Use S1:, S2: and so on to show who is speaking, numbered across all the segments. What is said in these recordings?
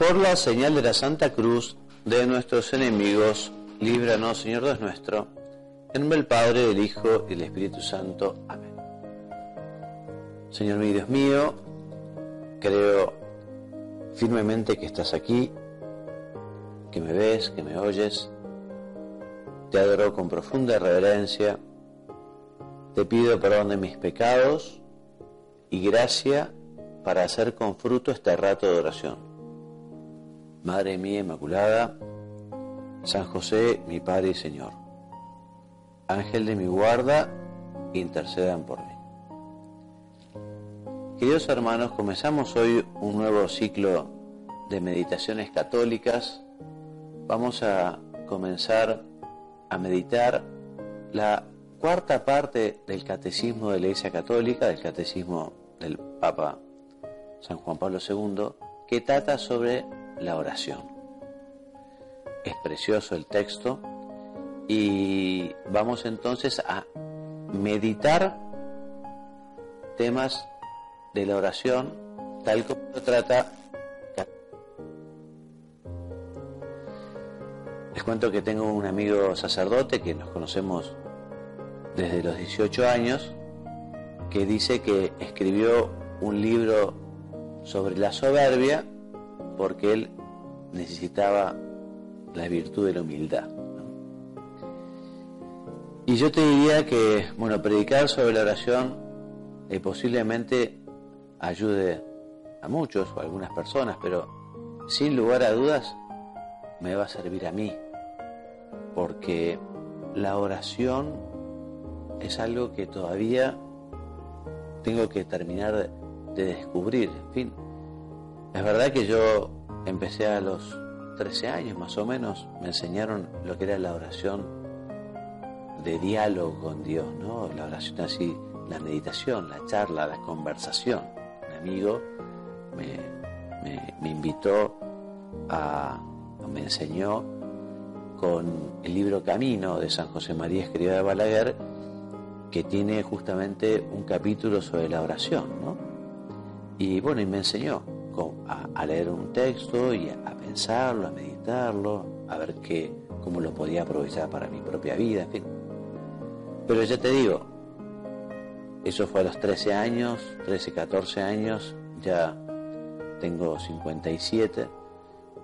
S1: Por la señal de la Santa Cruz de nuestros enemigos, líbranos, Señor Dios nuestro, en del Padre, del Hijo y del Espíritu Santo. Amén. Señor mío, Dios mío, creo firmemente que estás aquí, que me ves, que me oyes. Te adoro con profunda reverencia. Te pido perdón de mis pecados y gracia para hacer con fruto este rato de oración. Madre mía Inmaculada, San José, mi Padre y Señor, Ángel de mi guarda, intercedan por mí. Queridos hermanos, comenzamos hoy un nuevo ciclo de meditaciones católicas. Vamos a comenzar a meditar la cuarta parte del catecismo de la Iglesia Católica, del catecismo del Papa San Juan Pablo II, que trata sobre la oración. Es precioso el texto y vamos entonces a meditar temas de la oración tal como lo trata. Les cuento que tengo un amigo sacerdote que nos conocemos desde los 18 años, que dice que escribió un libro sobre la soberbia porque él necesitaba la virtud de la humildad. Y yo te diría que, bueno, predicar sobre la oración eh, posiblemente ayude a muchos o a algunas personas, pero sin lugar a dudas me va a servir a mí, porque la oración es algo que todavía tengo que terminar de descubrir. En fin, es verdad que yo empecé a los 13 años más o menos, me enseñaron lo que era la oración de diálogo con Dios, ¿no? La oración así, la meditación, la charla, la conversación. Un amigo me, invitó a, me enseñó con el libro Camino de San José María Escriba de Balaguer, que tiene justamente un capítulo sobre la oración, ¿no? Y bueno, y me enseñó a, leer un texto y a, pensarlo, a meditarlo, a ver qué, cómo lo podía aprovechar para mi propia vida, en fin. Pero ya te digo, eso fue a los 13 años, 13, 14 años, ya tengo 57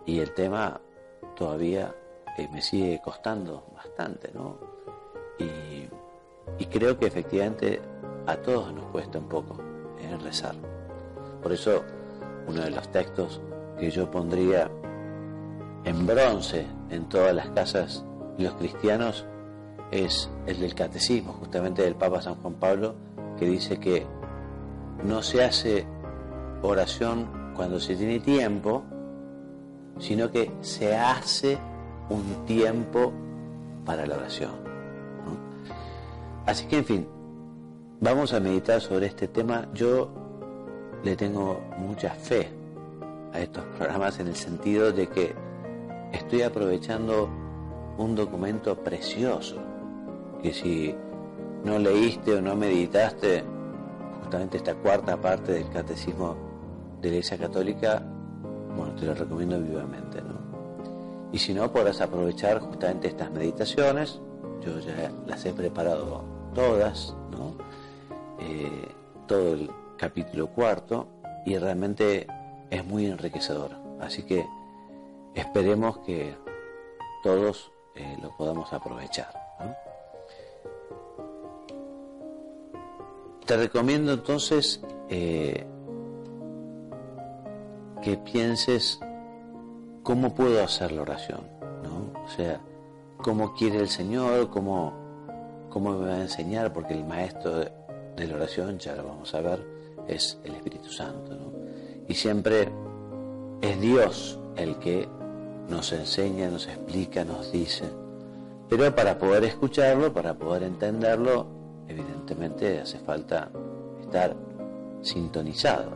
S1: y el tema todavía eh, me sigue costando bastante, ¿no? Y, creo que efectivamente a todos nos cuesta un poco en rezar. Por eso uno de los textos que yo pondría en bronce en todas las casas de los cristianos es el del catecismo, justamente del Papa San Juan Pablo, que dice que no se hace oración cuando se tiene tiempo, sino que se hace un tiempo para la oración. Así que, en fin, vamos a meditar sobre este tema. Yo le tengo mucha fe a estos programas en el sentido de que estoy aprovechando un documento precioso, que si no leíste o no meditaste justamente esta cuarta parte del catecismo de la Iglesia Católica, bueno, te lo recomiendo vivamente, ¿no? Y si no, podrás aprovechar justamente estas meditaciones, yo ya las he preparado todas, ¿no? Eh, todo el capítulo cuarto y realmente es muy enriquecedor. Así que esperemos que todos eh, lo podamos aprovechar. Te recomiendo entonces eh, que pienses cómo puedo hacer la oración, ¿no? O sea, cómo quiere el Señor, cómo, cómo me va a enseñar, porque el maestro de la oración, ya lo vamos a ver, es el Espíritu Santo. ¿no? Y siempre es Dios el que nos enseña, nos explica, nos dice. Pero para poder escucharlo, para poder entenderlo, evidentemente hace falta estar sintonizado.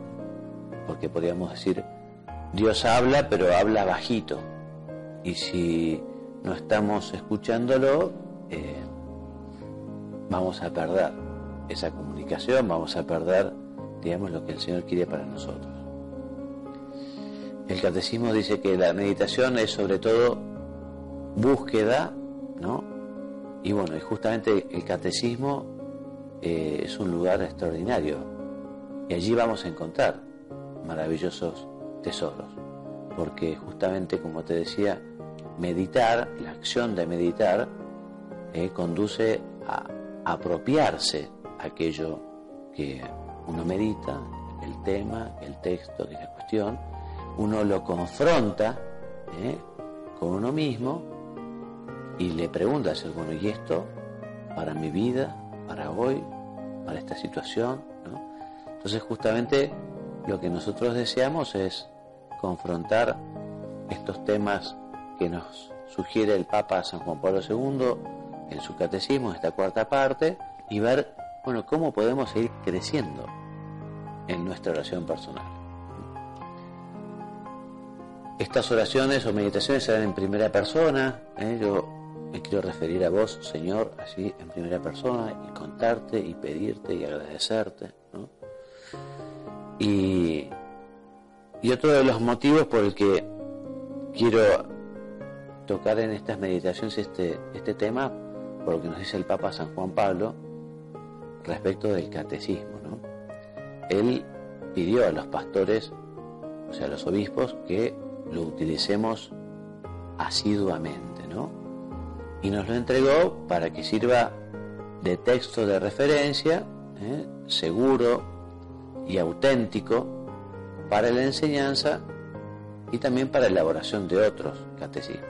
S1: Porque podríamos decir, Dios habla, pero habla bajito. Y si no estamos escuchándolo, eh, vamos a perder esa comunicación, vamos a perder digamos, lo que el Señor quiere para nosotros. el catecismo dice que la meditación es sobre todo búsqueda, ¿no? Y bueno, y justamente el catecismo eh, es un lugar extraordinario. Y allí vamos a encontrar maravillosos tesoros. Porque justamente, como te decía, meditar, la acción de meditar, eh, conduce a apropiarse aquello que uno medita, el tema, el texto, la cuestión, uno lo confronta eh, con uno mismo y le pregunta, bueno, ¿y esto para mi vida, para hoy, para esta situación? Entonces justamente lo que nosotros deseamos es confrontar estos temas que nos sugiere el Papa San Juan Pablo II en su catecismo, esta cuarta parte, y ver, bueno, cómo podemos seguir creciendo en nuestra oración personal. Estas oraciones o meditaciones serán en primera persona. ¿eh? Yo me quiero referir a vos, Señor, así en primera persona y contarte y pedirte y agradecerte. Y, y otro de los motivos por el que quiero tocar en estas meditaciones este, este tema, por lo que nos dice el Papa San Juan Pablo, respecto del catecismo. ¿no? Él pidió a los pastores, o sea, a los obispos, que lo utilicemos asiduamente, ¿no? Y nos lo entregó para que sirva de texto de referencia, ¿eh? seguro y auténtico para la enseñanza y también para la elaboración de otros catecismos.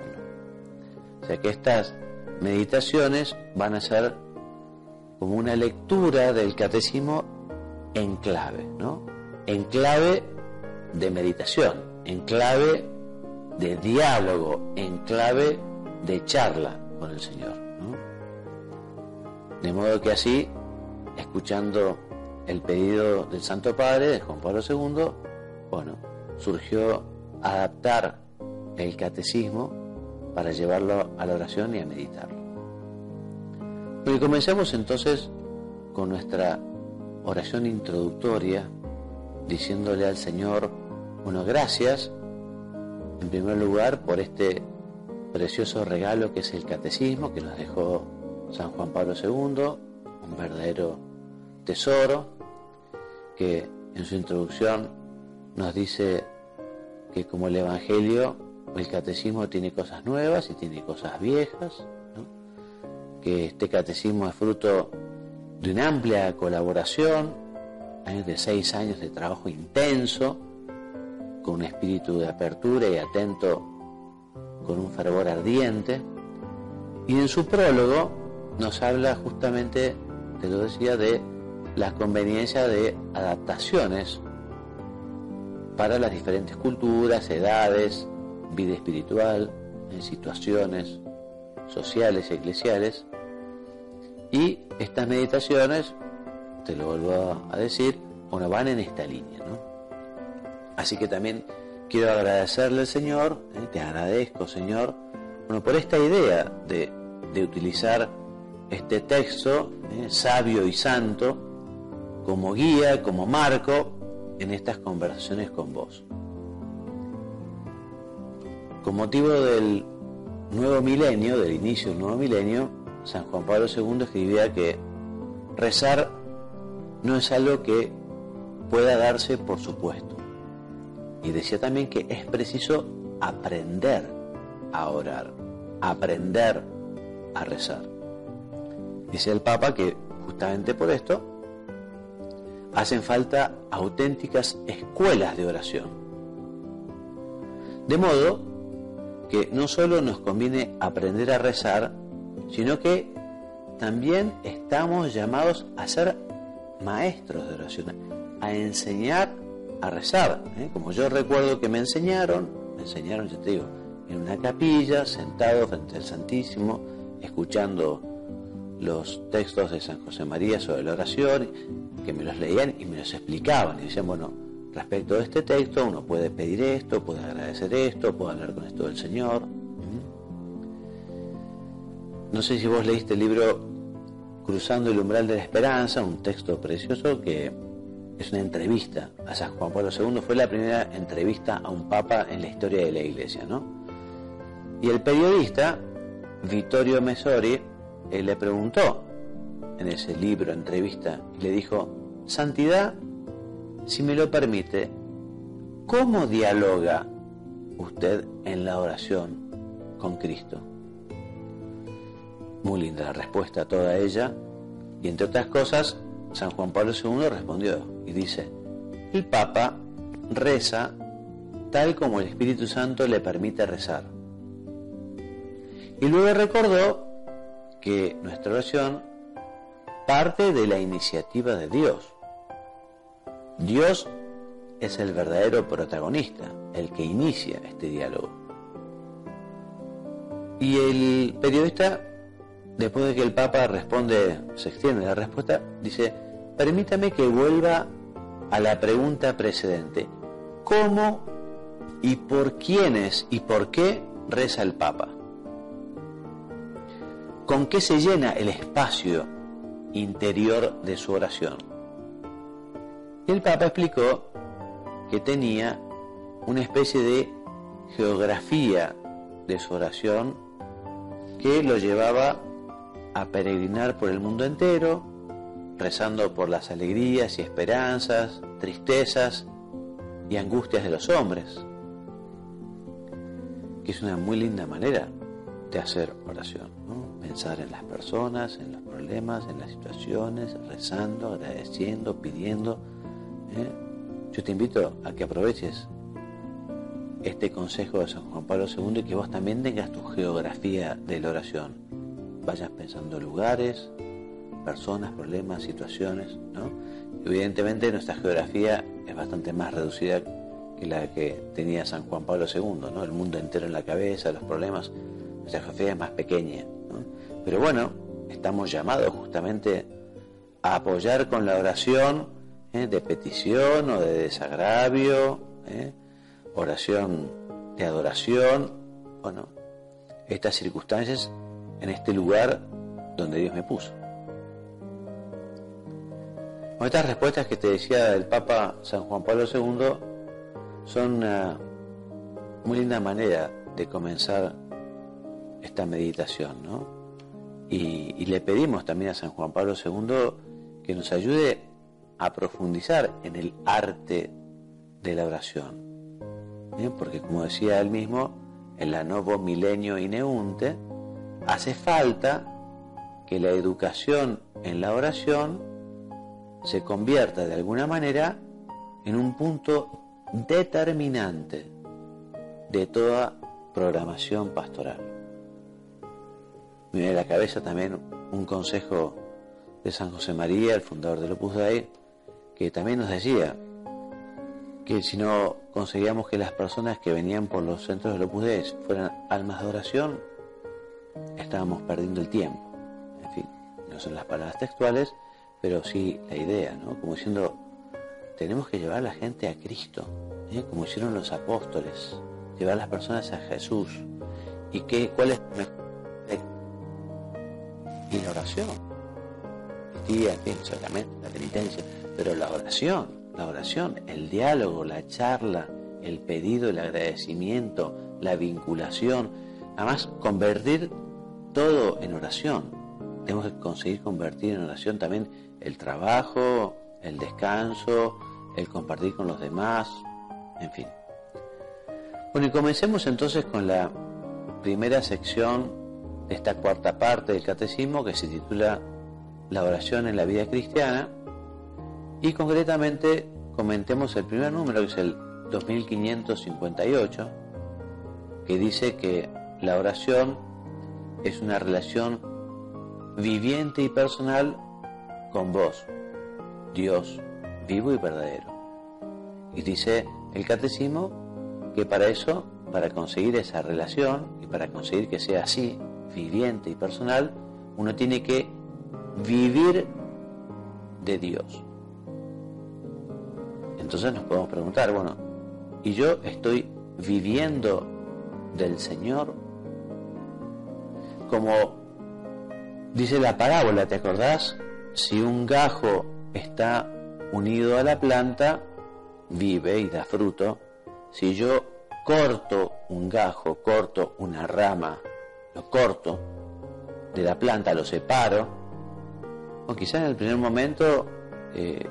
S1: O sea que estas meditaciones van a ser como una lectura del catecismo en clave, ¿no? En clave de meditación, en clave de diálogo, en clave de charla con el Señor. De modo que así, escuchando el pedido del Santo Padre, de Juan Pablo II, bueno, surgió adaptar el catecismo para llevarlo a la oración y a meditarlo. Y comencemos entonces con nuestra oración introductoria, diciéndole al Señor, bueno, gracias en primer lugar por este precioso regalo que es el catecismo que nos dejó San Juan Pablo II, un verdadero tesoro que en su introducción nos dice que como el Evangelio, el catecismo tiene cosas nuevas y tiene cosas viejas, que este catecismo es fruto de una amplia colaboración, de seis años de trabajo intenso, con un espíritu de apertura y atento, con un fervor ardiente. Y en su prólogo nos habla justamente, te lo decía, de la conveniencia de adaptaciones para las diferentes culturas, edades, vida espiritual, en situaciones sociales y eclesiales. Y estas meditaciones, te lo vuelvo a decir, bueno, van en esta línea, ¿no? Así que también quiero agradecerle al Señor, ¿eh? te agradezco Señor, bueno, por esta idea de, utilizar este texto ¿eh? sabio y santo como guía, como marco en estas conversaciones con vos. Con motivo del nuevo milenio, del inicio del nuevo milenio, San Juan Pablo II escribía que rezar no es algo que pueda darse por supuesto. Y decía también que es preciso aprender a orar, aprender a rezar. Dice el Papa que justamente por esto hacen falta auténticas escuelas de oración. De modo que no solo nos conviene aprender a rezar, sino que también estamos llamados a ser maestros de oración, a enseñar a rezar. ¿eh? Como yo recuerdo que me enseñaron, me enseñaron, yo te digo, en una capilla, sentado frente al Santísimo, escuchando los textos de San José María sobre la oración, que me los leían y me los explicaban. Y decían, bueno, respecto a este texto, uno puede pedir esto, puede agradecer esto, puede hablar con esto del Señor. No sé si vos leíste el libro Cruzando el umbral de la esperanza, un texto precioso que es una entrevista a San Juan Pablo II, fue la primera entrevista a un papa en la historia de la iglesia, ¿no? Y el periodista, Vittorio Mesori, él le preguntó en ese libro, entrevista, y le dijo, Santidad, si me lo permite, ¿cómo dialoga usted en la oración con Cristo? Muy linda la respuesta toda ella, y entre otras cosas, San Juan Pablo II respondió y dice, el Papa reza tal como el Espíritu Santo le permite rezar. Y luego recordó que nuestra oración parte de la iniciativa de Dios. Dios es el verdadero protagonista, el que inicia este diálogo. Y el periodista Después de que el Papa responde, se extiende la respuesta, dice, permítame que vuelva a la pregunta precedente. ¿Cómo y por quiénes y por qué reza el Papa? ¿Con qué se llena el espacio interior de su oración? Y el Papa explicó que tenía una especie de geografía de su oración que lo llevaba a peregrinar por el mundo entero, rezando por las alegrías y esperanzas, tristezas y angustias de los hombres, que es una muy linda manera de hacer oración, pensar en las personas, en los problemas, en las situaciones, rezando, agradeciendo, pidiendo. ¿eh? Yo te invito a que aproveches este consejo de San Juan Pablo II y que vos también tengas tu geografía de la oración vayas pensando lugares, personas, problemas, situaciones, ¿no? Evidentemente nuestra geografía es bastante más reducida que la que tenía San Juan Pablo II, ¿no? El mundo entero en la cabeza, los problemas, nuestra geografía es más pequeña, Pero bueno, estamos llamados justamente a apoyar con la oración ¿eh? de petición o de desagravio, ¿eh? oración de adoración, bueno, estas circunstancias en este lugar donde Dios me puso. Con estas respuestas que te decía del Papa San Juan Pablo II son una muy linda manera de comenzar esta meditación, ¿no? Y, le pedimos también a San Juan Pablo II que nos ayude a profundizar en el arte de la oración. Porque como decía él mismo, en la nuevo milenio ineunte, hace falta que la educación en la oración se convierta de alguna manera en un punto determinante de toda programación pastoral. Me viene a la cabeza también un consejo de San José María, el fundador del Opus Dei, que también nos decía que si no conseguíamos que las personas que venían por los centros del Opus Dei fueran almas de oración, estábamos perdiendo el tiempo. En fin, no son las palabras textuales, pero sí la idea, ¿no? Como diciendo, tenemos que llevar a la gente a Cristo, ¿eh? como hicieron los apóstoles, llevar a las personas a Jesús. ¿Y qué, cuál es y la oración? Sí, solamente la penitencia, pero la oración, la oración, el diálogo, la charla, el pedido, el agradecimiento, la vinculación, además convertir todo en oración. Tenemos que conseguir convertir en oración también el trabajo, el descanso, el compartir con los demás, en fin. Bueno, y comencemos entonces con la primera sección de esta cuarta parte del catecismo que se titula La oración en la vida cristiana y concretamente comentemos el primer número que es el 2558 que dice que la oración es una relación viviente y personal con vos, Dios vivo y verdadero. Y dice el catecismo que para eso, para conseguir esa relación y para conseguir que sea así, viviente y personal, uno tiene que vivir de Dios. Entonces nos podemos preguntar, bueno, ¿y yo estoy viviendo del Señor como dice la parábola, ¿te acordás? Si un gajo está unido a la planta, vive y da fruto. Si yo corto un gajo, corto una rama, lo corto de la planta, lo separo, o quizás en el primer momento eh,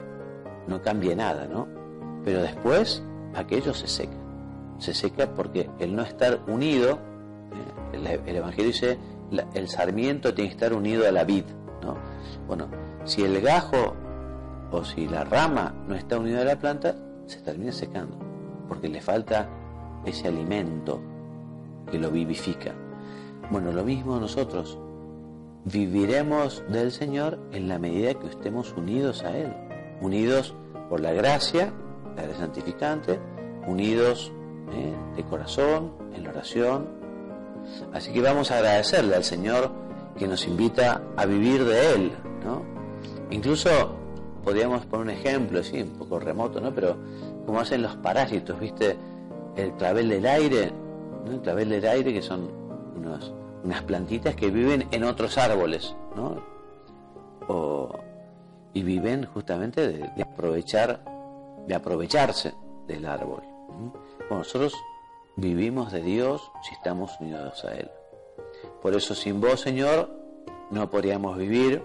S1: no cambie nada, ¿no? Pero después aquello se seca. Se seca porque el no estar unido, eh, el, Evangelio dice, el sarmiento tiene que estar unido a la vid, ¿no? Bueno, si el gajo o si la rama no está unida a la planta, se termina secando, porque le falta ese alimento que lo vivifica. Bueno, lo mismo nosotros. Viviremos del Señor en la medida que estemos unidos a Él, unidos por la gracia, la gracia santificante, unidos eh, de corazón, en la oración. Así que vamos a agradecerle al Señor que nos invita a vivir de Él, ¿no? Incluso podríamos poner un ejemplo, sí, un poco remoto, ¿no? Pero como hacen los parásitos, ¿viste? El clavel del aire, ¿no? El clavel del aire que son unas plantitas que viven en otros árboles, ¿no? y viven justamente de, aprovechar, de aprovecharse del árbol. Bueno, nosotros vivimos de Dios si estamos unidos a Él. Por eso sin vos, Señor, no podríamos vivir,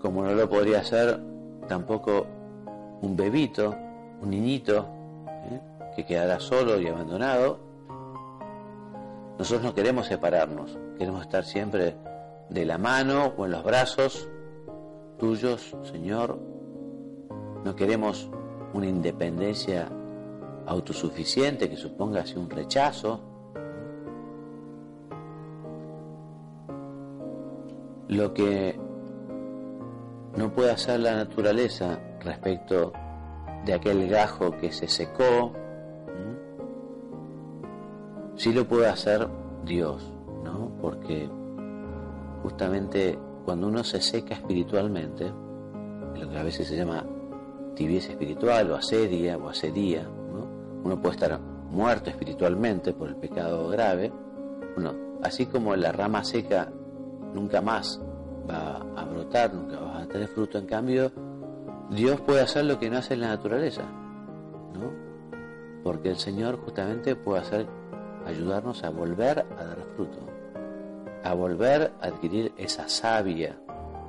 S1: como no lo podría hacer tampoco un bebito, un niñito, ¿eh? que quedará solo y abandonado. Nosotros no queremos separarnos, queremos estar siempre de la mano o en los brazos tuyos, Señor. No queremos una independencia autosuficiente que suponga así un rechazo. Lo que no puede hacer la naturaleza respecto de aquel gajo que se secó, sí lo puede hacer Dios, ¿no? Porque justamente cuando uno se seca espiritualmente, lo que a veces se llama tibieza espiritual o asedia o asedía. Uno puede estar muerto espiritualmente por el pecado grave, bueno, así como la rama seca nunca más va a brotar, nunca va a tener fruto, en cambio, Dios puede hacer lo que no hace la naturaleza, ¿no? Porque el Señor justamente puede hacer, ayudarnos a volver a dar fruto, a volver a adquirir esa savia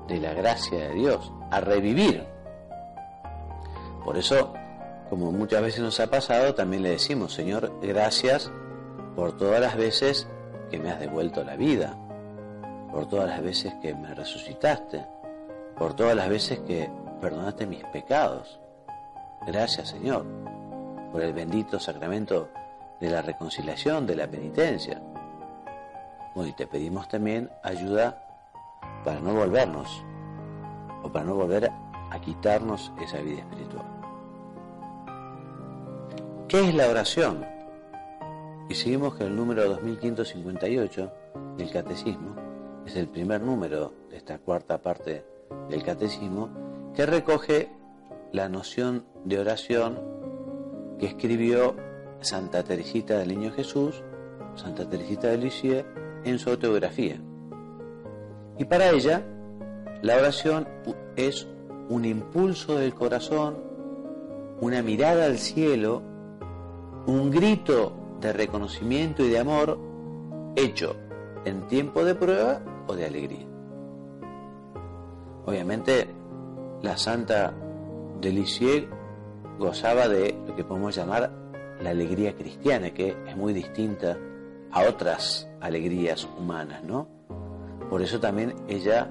S1: de la gracia de Dios, a revivir. Por eso, como muchas veces nos ha pasado, también le decimos, Señor, gracias por todas las veces que me has devuelto la vida, por todas las veces que me resucitaste, por todas las veces que perdonaste mis pecados. Gracias Señor por el bendito sacramento de la reconciliación, de la penitencia. Bueno, y te pedimos también ayuda para no volvernos o para no volver a quitarnos esa vida espiritual. ¿Qué es la oración? Y seguimos que el número 2558 del Catecismo es el primer número de esta cuarta parte del Catecismo que recoge la noción de oración que escribió Santa Teresita del Niño Jesús, Santa Teresita de Lisieux, en su autobiografía. Y para ella, la oración es un impulso del corazón, una mirada al cielo, un grito de reconocimiento y de amor hecho en tiempo de prueba o de alegría. Obviamente la santa de gozaba de lo que podemos llamar la alegría cristiana, que es muy distinta a otras alegrías humanas, ¿no? Por eso también ella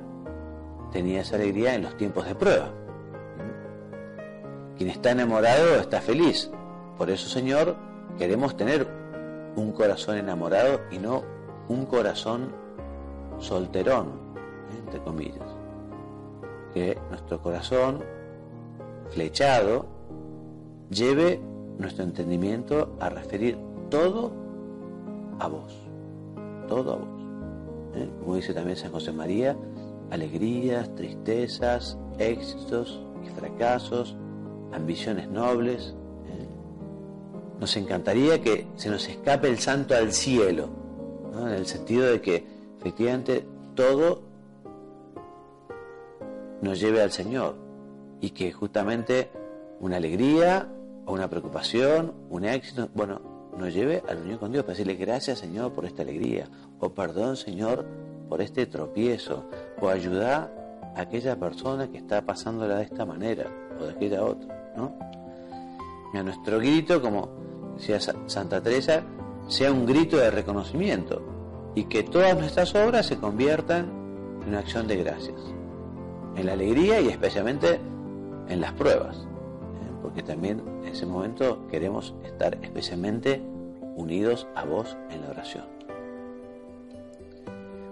S1: tenía esa alegría en los tiempos de prueba. Quien está enamorado está feliz. Por eso, Señor, queremos tener un corazón enamorado y no un corazón solterón, entre comillas que nuestro corazón flechado lleve nuestro entendimiento a referir todo a vos, todo a vos. ¿eh? Como dice también San José María, alegrías, tristezas, éxitos y fracasos, ambiciones nobles. Nos encantaría que se nos escape el santo al cielo, en el sentido de que efectivamente todo nos lleve al Señor. y que justamente una alegría o una preocupación, un éxito, bueno, nos lleve a la unión con Dios para decirle gracias Señor por esta alegría, o perdón Señor por este tropiezo, o ayudar a aquella persona que está pasándola de esta manera o de aquella otra, ¿no? Nuestro grito, como decía Santa Teresa, sea un grito de reconocimiento y que todas nuestras obras se conviertan en una acción de gracias, en la alegría y especialmente en las pruebas, ¿eh? porque también en ese momento queremos estar especialmente unidos a vos en la oración.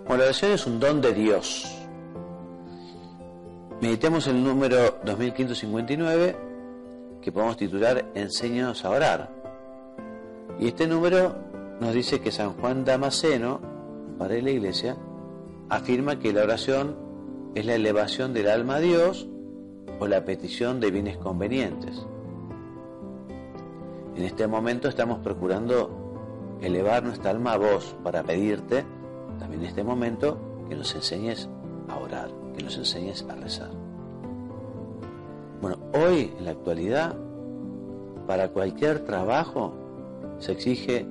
S1: Bueno, la oración es un don de Dios. Meditemos el número 2559 que podemos titular Enséñanos a orar. Y este número nos dice que San Juan Damasceno, padre de la iglesia, afirma que la oración es la elevación del alma a Dios o la petición de bienes convenientes. En este momento estamos procurando elevar nuestra alma a vos para pedirte, también en este momento, que nos enseñes a orar, que nos enseñes a rezar. Bueno, hoy en la actualidad, para cualquier trabajo se exige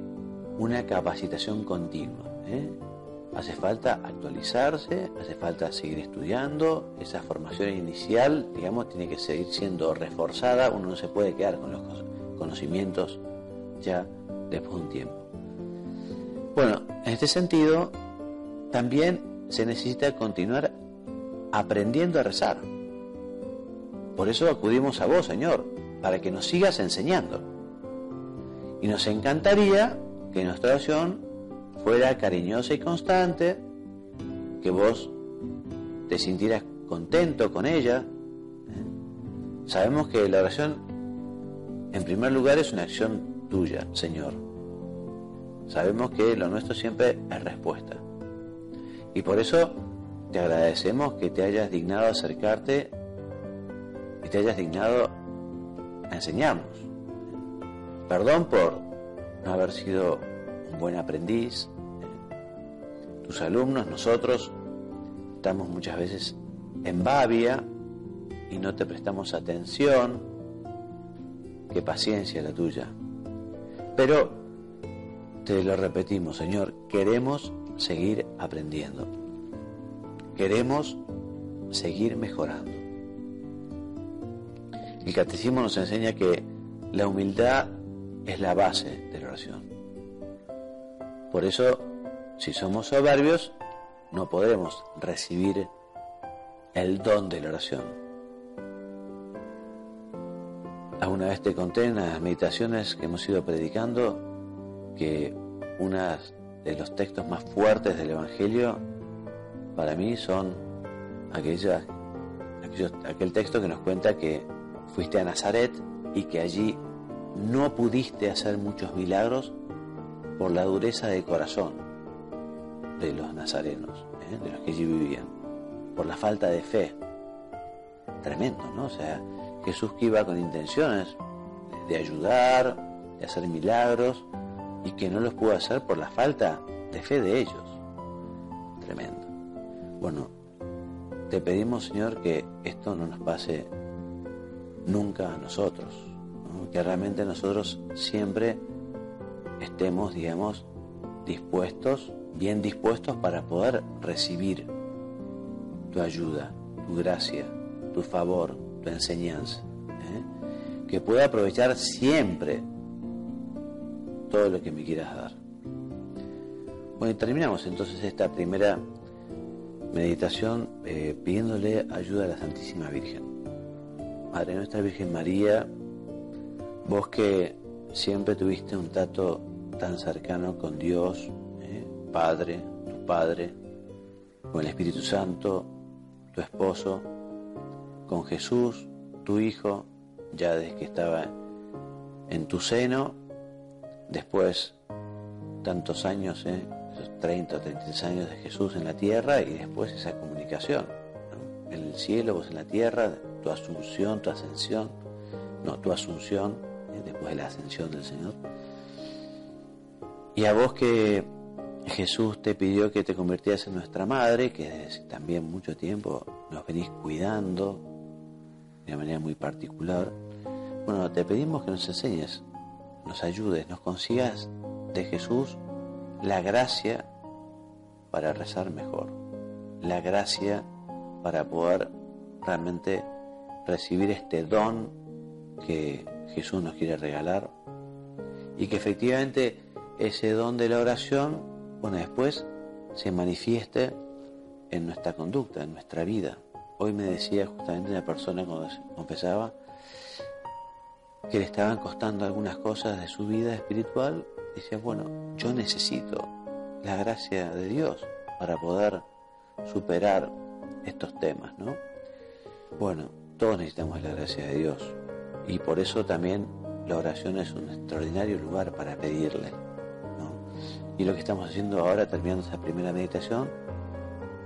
S1: una capacitación continua. ¿eh? Hace falta actualizarse, hace falta seguir estudiando, esa formación inicial, digamos, tiene que seguir siendo reforzada, uno no se puede quedar con los conocimientos ya después de un tiempo. Bueno, en este sentido, también se necesita continuar aprendiendo a rezar. Por eso acudimos a vos, Señor, para que nos sigas enseñando. Y nos encantaría que nuestra oración fuera cariñosa y constante, que vos te sintieras contento con ella. Sabemos que la oración, en primer lugar, es una acción tuya, Señor. Sabemos que lo nuestro siempre es respuesta. Y por eso te agradecemos que te hayas dignado acercarte y te hayas dignado a. Perdón por no haber sido un buen aprendiz. Tus alumnos, nosotros, estamos muchas veces en babia y no te prestamos atención. Qué paciencia la tuya. Pero te lo repetimos, Señor, queremos seguir aprendiendo. Queremos seguir mejorando. El catecismo nos enseña que la humildad es la base de la oración. Por eso, si somos soberbios, no podremos recibir el don de la oración. Alguna vez te conté en las meditaciones que hemos ido predicando que uno de los textos más fuertes del Evangelio para mí son aquella, aquel texto que nos cuenta que fuiste a Nazaret y que allí no pudiste hacer muchos milagros por la dureza de corazón de los nazarenos, ¿eh? de los que allí vivían, por la falta de fe. Tremendo, ¿no? O sea, Jesús que iba con intenciones de ayudar, de hacer milagros, y que no los pudo hacer por la falta de fe de ellos. Tremendo. Bueno, te pedimos, Señor, que esto no nos pase nunca a nosotros que realmente nosotros siempre estemos, digamos, dispuestos, bien dispuestos para poder recibir tu ayuda, tu gracia, tu favor, tu enseñanza. ¿eh? Que pueda aprovechar siempre todo lo que me quieras dar. Bueno, y terminamos entonces esta primera meditación eh, pidiéndole ayuda a la Santísima Virgen. Madre nuestra Virgen María, Vos que siempre tuviste un trato tan cercano con Dios, ¿eh? Padre, tu Padre, con el Espíritu Santo, tu esposo, con Jesús, tu Hijo, ya desde que estaba en tu seno, después tantos años, ¿eh? esos 30 o 36 años de Jesús en la tierra y después esa comunicación, en el cielo, vos en la tierra, tu asunción, tu ascensión, no, tu asunción, después de la ascensión del Señor. Y a vos que Jesús te pidió que te convirtieras en nuestra madre, que desde también mucho tiempo nos venís cuidando, de una manera muy particular. Bueno, te pedimos que nos enseñes, nos ayudes, nos consigas de Jesús la gracia para rezar mejor, la gracia para poder realmente recibir este don que Jesús nos quiere regalar y que efectivamente ese don de la oración, bueno, después se manifieste en nuestra conducta, en nuestra vida. Hoy me decía justamente una persona cuando confesaba que le estaban costando algunas cosas de su vida espiritual, decía, bueno, yo necesito la gracia de Dios para poder superar estos temas, ¿no? Bueno, todos necesitamos la gracia de Dios y por eso también la oración es un extraordinario lugar para pedirle. Y lo que estamos haciendo ahora, terminando esa primera meditación,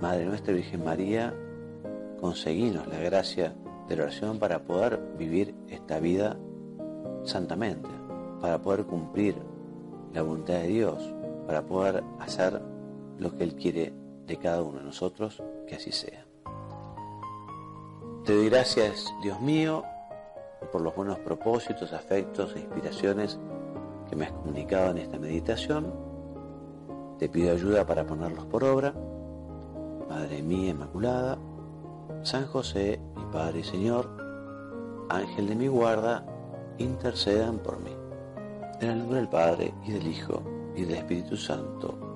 S1: Madre nuestra Virgen María, conseguimos la gracia de la oración para poder vivir esta vida santamente, para poder cumplir la voluntad de Dios, para poder hacer lo que Él quiere de cada uno de nosotros, que así sea. Te doy gracias, Dios mío, por los buenos propósitos, afectos e inspiraciones que me has comunicado en esta meditación. Te pido ayuda para ponerlos por obra. Madre mía Inmaculada, San José, mi Padre y Señor, Ángel de mi guarda, intercedan por mí. En el nombre del Padre y del Hijo y del Espíritu Santo.